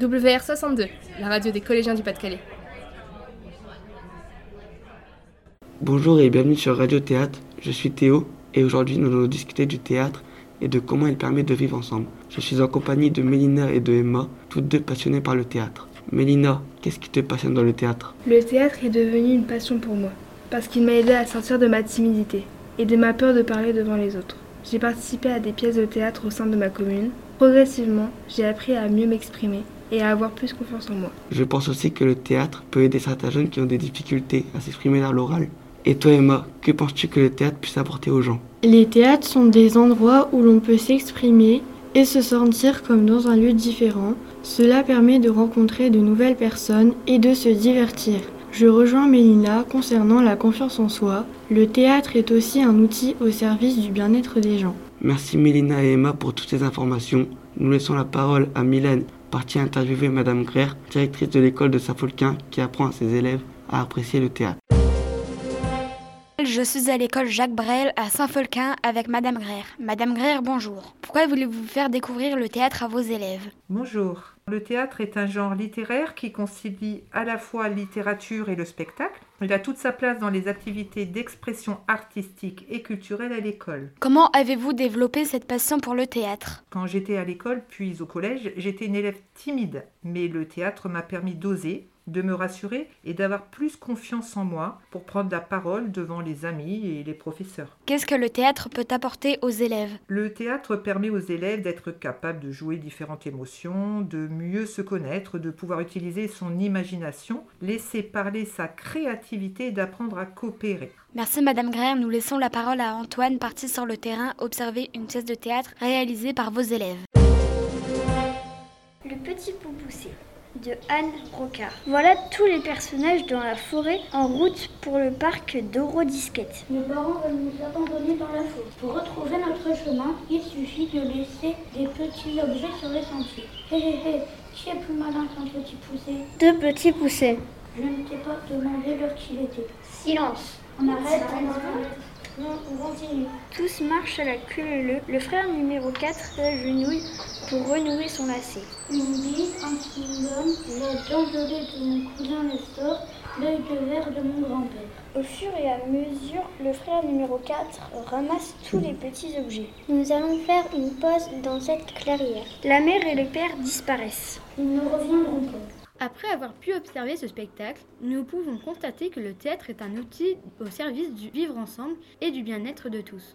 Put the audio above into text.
WR62, la radio des collégiens du Pas-de-Calais. Bonjour et bienvenue sur Radio Théâtre. Je suis Théo et aujourd'hui nous allons discuter du théâtre et de comment il permet de vivre ensemble. Je suis en compagnie de Mélina et de Emma, toutes deux passionnées par le théâtre. Mélina, qu'est-ce qui te passionne dans le théâtre? Le théâtre est devenu une passion pour moi, parce qu'il m'a aidé à sortir de ma timidité et de ma peur de parler devant les autres. J'ai participé à des pièces de théâtre au sein de ma commune. Progressivement, j'ai appris à mieux m'exprimer et à avoir plus confiance en moi. Je pense aussi que le théâtre peut aider certains jeunes qui ont des difficultés à s'exprimer dans l'oral. Et toi Emma, que penses-tu que le théâtre puisse apporter aux gens? Les théâtres sont des endroits où l'on peut s'exprimer et se sentir comme dans un lieu différent. Cela permet de rencontrer de nouvelles personnes et de se divertir. Je rejoins Mélina concernant la confiance en soi. Le théâtre est aussi un outil au service du bien-être des gens. Merci Mélina et Emma pour toutes ces informations. Nous laissons la parole à Mylène, partie interviewer Madame Greer, directrice de l'école de Saint-Folquin, qui apprend à ses élèves à apprécier le théâtre. Je suis à l'école Jacques Brel à Saint-Folquin avec Madame Greer. Madame Greer, bonjour. Pourquoi voulez-vous faire découvrir le théâtre à vos élèves? Bonjour. Le théâtre est un genre littéraire qui concilie à la fois littérature et le spectacle. Il a toute sa place dans les activités d'expression artistique et culturelle à l'école. Comment avez-vous développé cette passion pour le théâtre? Quand j'étais à l'école puis au collège, j'étais une élève timide, mais le théâtre m'a permis d'oser, de me rassurer et d'avoir plus confiance en moi pour prendre la parole devant les amis et les professeurs. Qu'est-ce que le théâtre peut apporter aux élèves? Le théâtre permet aux élèves d'être capables de jouer différentes émotions, de mieux se connaître, de pouvoir utiliser son imagination, laisser parler sa créativité et d'apprendre à coopérer. Merci Madame Greer, nous laissons la parole à Antoine parti sur le terrain observer une pièce de théâtre réalisée par vos élèves. Le petit poussé de Anne Rocard. Voilà tous les personnages dans la forêt en route pour le parc d'Eurodisquette. Nos parents veulent nous abandonner dans la forêt. Pour retrouver notre chemin, il suffit de laisser des petits objets sur les sentiers. Hé hé hé, qui est plus malin qu'un petit poussé? Deux petits poussés. Je ne t'ai pas demandé l'heure qu'il était. Silence. On arrête, non, on continue. Tous marchent à la queue leu. Le frère numéro 4 s'agenouille pour renouer son lacet. Une bille, un chewing-gum, la dent dorée de mon cousin Nestor, l'œil de verre de mon grand-père. Au fur et à mesure, le frère numéro 4 ramasse tous les petits objets. Nous allons faire une pause dans cette clairière. La mère et le père disparaissent. Ils ne reviendront pas. Après avoir pu observer ce spectacle, nous pouvons constater que le théâtre est un outil au service du vivre ensemble et du bien-être de tous.